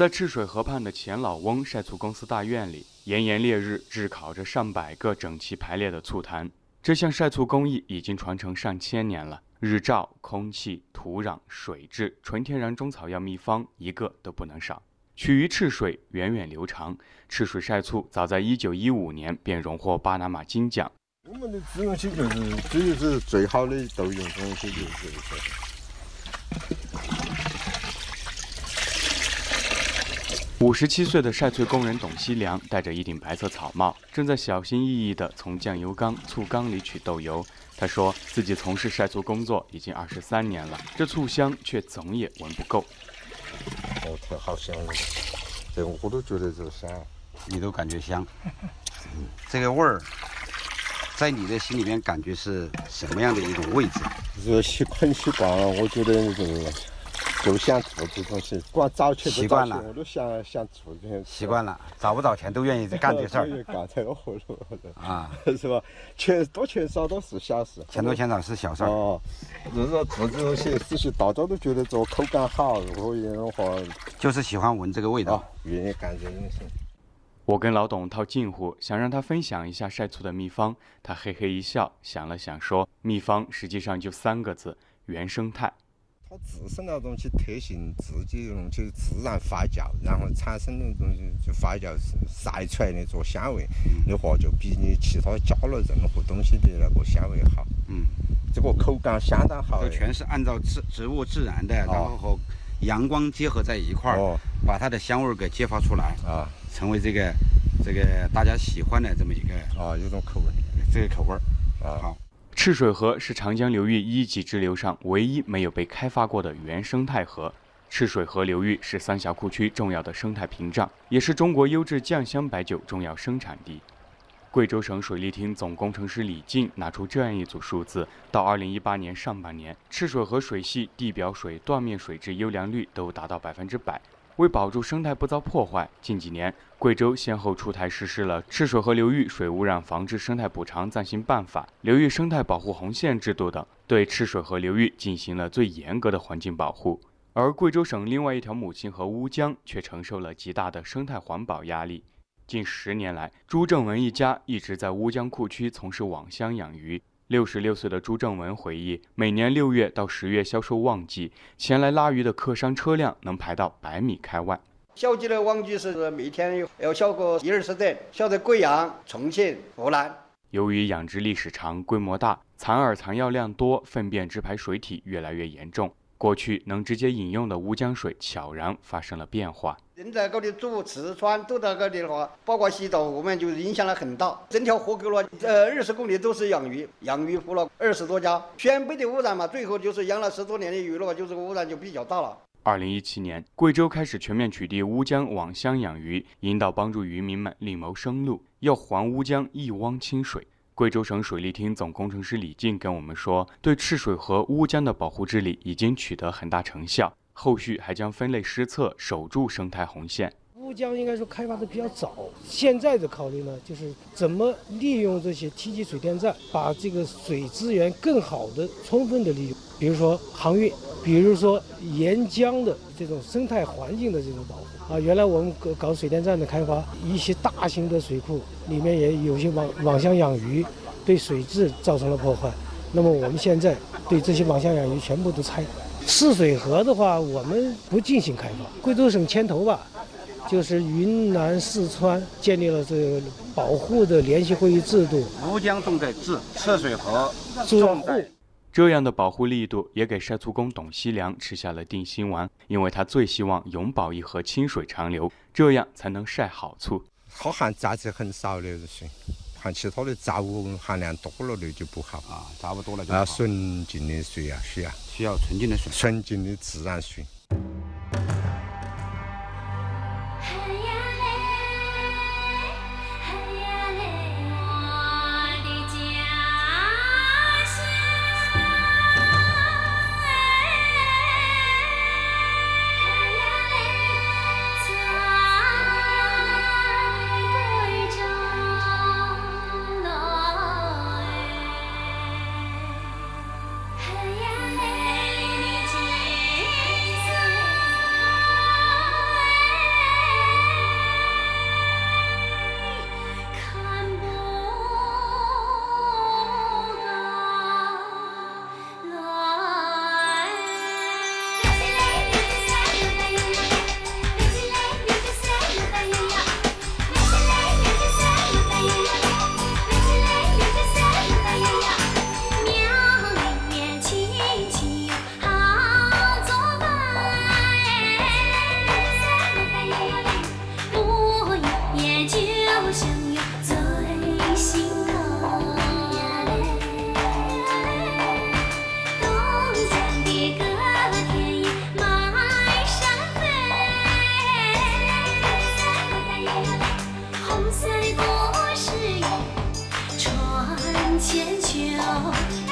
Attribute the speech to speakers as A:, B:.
A: 在赤水河畔的钱老翁晒醋公司大院里，炎炎烈日炙烤着上百个整齐排列的醋坛。这项晒醋工艺已经传承上千年了，日照、空气、土壤、水质、纯天然中草药秘方，一个都不能少。取于赤水，源远流长。赤水晒醋早在1915年便荣获巴拿马金奖。
B: 我们的自用性就是，这就是最好的豆用东西，就是这个。
A: 五十七岁的晒翠工人董西良戴着一顶白色草帽，正在小心翼翼地从酱油缸、醋缸里取豆油。他说自己从事晒醋工作已经二十三年了，这醋香却总也闻不够。
B: 哦，太好香了，这我都觉得这香，
C: 你都感觉香。这个味儿，在你的心里面感觉是什么样的一种位置？
B: 这习很习惯了，我觉得这个。就想做这东西，光找钱
C: 习惯了，
B: 我都想想做这些。
C: 习惯了，找不找钱都愿意干这事儿。
B: 干这个活路啊，是吧？钱多钱少都是小事。
C: 钱多钱少是小事儿。
B: 哦，就是说做这东西，事情大家都觉得做口感好，如果这样的话，
C: 就是喜欢闻这个味道，
B: 愿意干这东西。
A: 我跟老董套近乎，想让他分享一下晒醋的秘方。他嘿嘿一笑，想了想说：“秘方实际上就三个字，原生态。”
B: 它自身那东西特性，自己用就自然发酵，然后产生的东西就发酵晒出来的做香味的话，就比你其他加了任何东西的那个香味好。嗯，这个口感相当好。
C: 这全是按照植植物自然的，然后和阳光结合在一块儿，把它的香味儿给激发出来啊，成为这个这个大家喜欢的这么一个
B: 啊，有种口味，
C: 这个口味儿。啊好。
A: 赤水河是长江流域一级支流上唯一没有被开发过的原生态河。赤水河流域是三峡库区重要的生态屏障，也是中国优质酱香白酒重要生产地。贵州省水利厅总工程师李静拿出这样一组数字：到2018年上半年，赤水河水系地表水断面水质优良率都达到百分之百。为保住生态不遭破坏，近几年贵州先后出台实施了《赤水河流域水污染防治生态补偿暂行办法》《流域生态保护红线制度》等，对赤水河流域进行了最严格的环境保护。而贵州省另外一条母亲河乌江却承受了极大的生态环保压力。近十年来，朱正文一家一直在乌江库区从事网箱养鱼。六十六岁的朱正文回忆，每年六月到十月销售旺季，前来拉鱼的客商车辆能排到百米开外。
D: 小季的旺季是每天要销个一二十吨，销在贵阳、重庆、湖南。
A: 由于养殖历史长、规模大，残饵残药量多，粪便直排水体越来越严重。过去能直接饮用的乌江水悄然发生了变化。
D: 人在高里住、吃、穿都在高里的话，包括洗澡，我们就影响了很大。整条河沟了，呃，二十公里都是养鱼，养鱼户了二十多家，全北的污染嘛，最后就是养了十多年的鱼了，就这个污染就比较大了。
A: 二零一七年，贵州开始全面取缔乌江网箱养鱼，引导帮助渔民们另谋生路，要还乌江一汪清水。贵州省水利厅总工程师李静跟我们说，对赤水河乌江的保护治理已经取得很大成效。后续还将分类施策，守住生态红线。
E: 乌江应该说开发的比较早，现在的考虑呢，就是怎么利用这些梯级水电站，把这个水资源更好的、充分的利用。比如说航运，比如说沿江的这种生态环境的这种保护啊。原来我们搞搞水电站的开发，一些大型的水库里面也有些网网箱养鱼，对水质造成了破坏。那么我们现在对这些网箱养鱼全部都拆。赤水河的话，我们不进行开发。贵州省牵头吧，就是云南、四川建立了这个保护的联席会议制度。
C: 乌江重在治，赤水河重在。
A: 这样的保护力度也给晒醋工董希良吃下了定心丸，因为他最希望永保一河清水长流，这样才能晒好醋。
B: 它含杂质很少的水。含其他的杂物含量多了的就不好
C: 啊，杂物多了就
B: 要纯净的水啊，需要
C: 需要纯净的水，
B: 纯净的自然水。千秋。